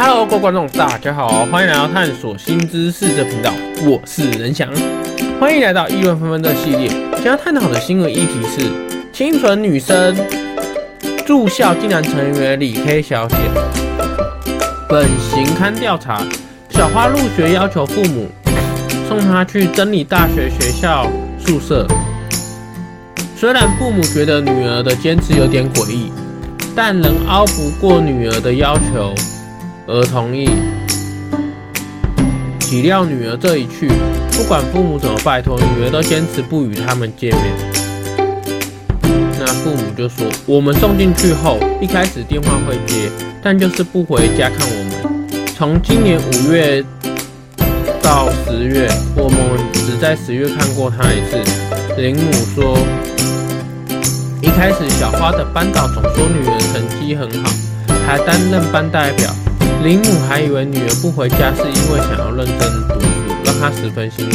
Hello，各位观众，大家好，欢迎来到探索新知识的频道，我是仁翔，欢迎来到议论纷纷的系列。将要探讨的新闻议题是：清纯女生住校竟然成为李 K 小姐。本行刊调查，小花入学要求父母送她去真理大学学校宿舍。虽然父母觉得女儿的坚持有点诡异，但仍拗不过女儿的要求。而同意岂料女儿这一去，不管父母怎么拜托，女儿都坚持不与他们见面。那父母就说：“我们送进去后，一开始电话会接，但就是不回家看我们。从今年五月到十月，我们只在十月看过她一次。”林母说：“一开始小花的班导总说女儿成绩很好，还担任班代表。”林母还以为女儿不回家是因为想要认真读书，让她十分欣慰。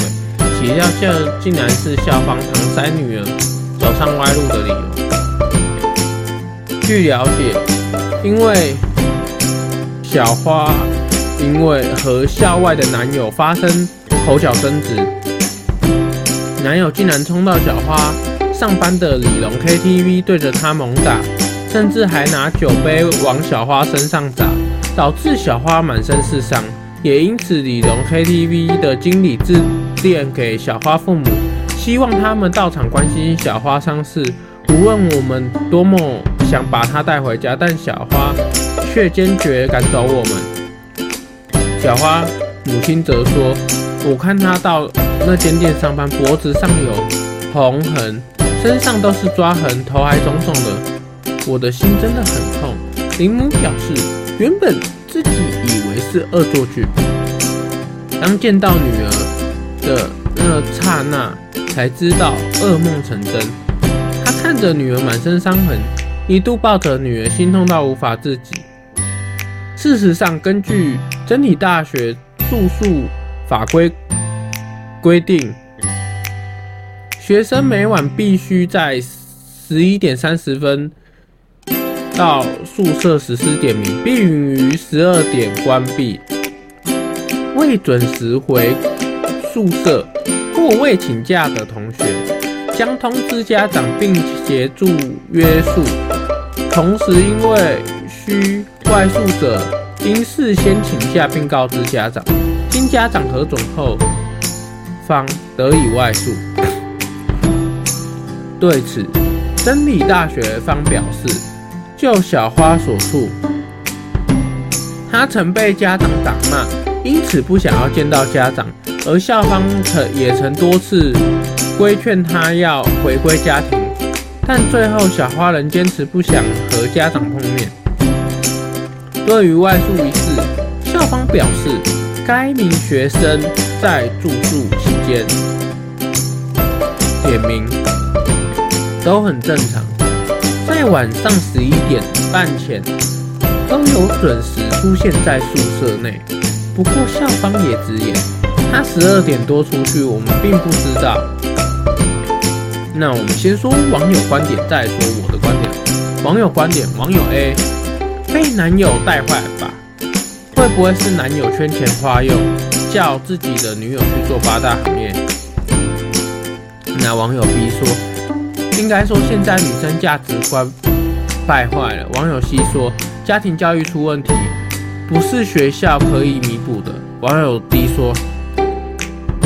岂料这竟然是校方搪塞女儿走上歪路的理由。据了解，因为小花因为和校外的男友发生口角争执，男友竟然冲到小花上班的理容 KTV，对着她猛打，甚至还拿酒杯往小花身上砸。导致小花满身是伤，也因此李荣 KTV 的经理致电给小花父母，希望他们到场关心小花伤势。无论我们多么想把她带回家，但小花却坚决赶走我们。小花母亲则说：“我看她到那间店上班，脖子上有红痕，身上都是抓痕，头还肿肿的，我的心真的很痛。”林母表示。原本自己以为是恶作剧，当见到女儿的那刹那，才知道噩梦成真。他看着女儿满身伤痕，一度抱着女儿，心痛到无法自己。事实上，根据真理大学住宿法规规定，学生每晚必须在十一点三十分。到宿舍实施点名，并于十二点关闭。未准时回宿舍或未请假的同学，将通知家长并协助约束。同时，因为需外宿者应事先请假并告知家长，经家长核准后，方得以外宿。对此，真理大学方表示。就小花所述，她曾被家长打骂，因此不想要见到家长，而校方曾也曾多次规劝她要回归家庭，但最后小花仍坚持不想和家长碰面。对于外宿一事，校方表示，该名学生在住宿期间点名都很正常。晚上十一点半前都有准时出现在宿舍内。不过校方也直言，他十二点多出去，我们并不知道。那我们先说网友观点，再说我的观点。网友观点，网友 A 被男友带坏吧？会不会是男友圈钱花用，叫自己的女友去做八大行业？那网友 B 说。应该说，现在女生价值观败坏了。网友 C 说，家庭教育出问题，不是学校可以弥补的。网友 D 说，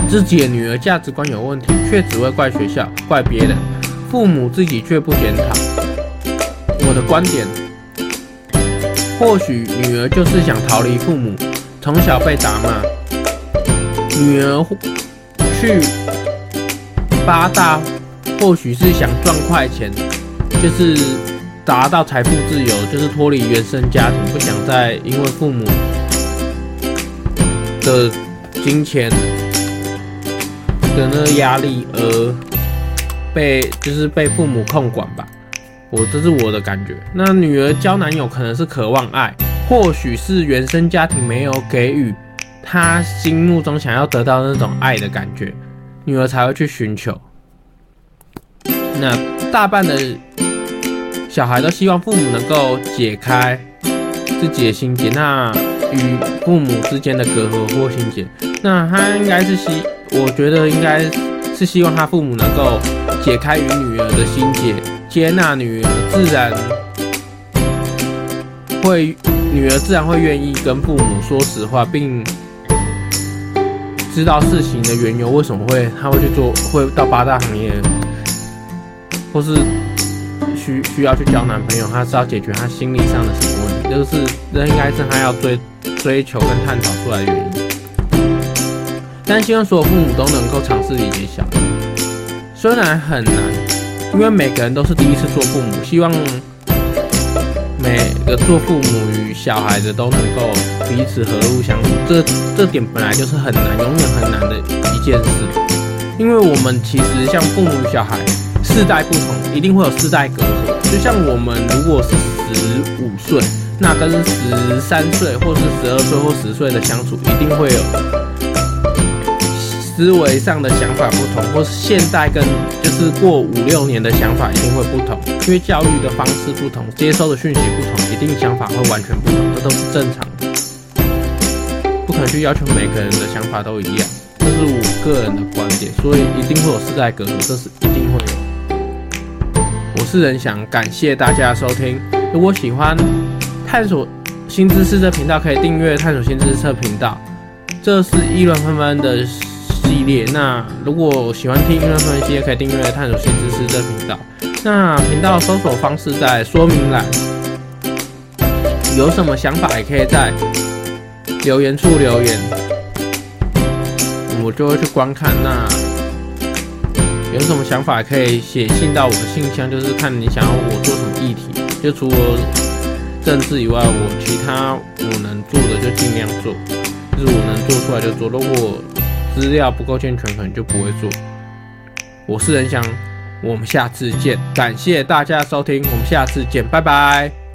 自己的女儿价值观有问题，却只会怪学校、怪别人，父母自己却不检讨。我的观点，或许女儿就是想逃离父母，从小被打骂，女儿去八大。或许是想赚快钱，就是达到财富自由，就是脱离原生家庭，不想再因为父母的金钱的那个压力而被，就是被父母控管吧。我这是我的感觉。那女儿交男友可能是渴望爱，或许是原生家庭没有给予她心目中想要得到那种爱的感觉，女儿才会去寻求。那大半的小孩都希望父母能够解开自己的心结，那与父母之间的隔阂或心结，那他应该是希，我觉得应该是希望他父母能够解开与女儿的心结，接纳女儿，自然会女儿自然会愿意跟父母说实话，并知道事情的缘由，为什么会他会去做，会到八大行业，或是。需需要去交男朋友，他是要解决他心理上的什么问题？这个是这应该是他要追追求跟探讨出来的原因。但希望所有父母都能够尝试理解小孩，虽然很难，因为每个人都是第一次做父母。希望每个做父母与小孩的都能够彼此和睦相处。这这点本来就是很难，永远很难的一件事。因为我们其实像父母与小孩。世代不同，一定会有世代隔阂。就像我们如果是十五岁，那跟十三岁或是十二岁或十岁的相处，一定会有思维上的想法不同，或是现在跟就是过五六年的想法一定会不同，因为教育的方式不同，接收的讯息不同，一定想法会完全不同，这都是正常的。不可去要求每个人的想法都一样，这是我个人的观点，所以一定会有世代隔阂，这是一定会有。我是仁翔，感谢大家收听。如果喜欢探索新知识的频道，可以订阅探索新知识这频道。这是议论纷纷的系列。那如果喜欢听议论纷纷系列，可以订阅探索新知识的频道。那频道搜索方式在说明栏。有什么想法，也可以在留言处留言，我就会去观看。那。有什么想法可以写信到我的信箱，就是看你想要我做什么议题。就除了政治以外，我其他我能做的就尽量做，就是我能做出来就做。如果资料不够健全，可能就不会做。我是仁翔，我们下次见。感谢大家收听，我们下次见，拜拜。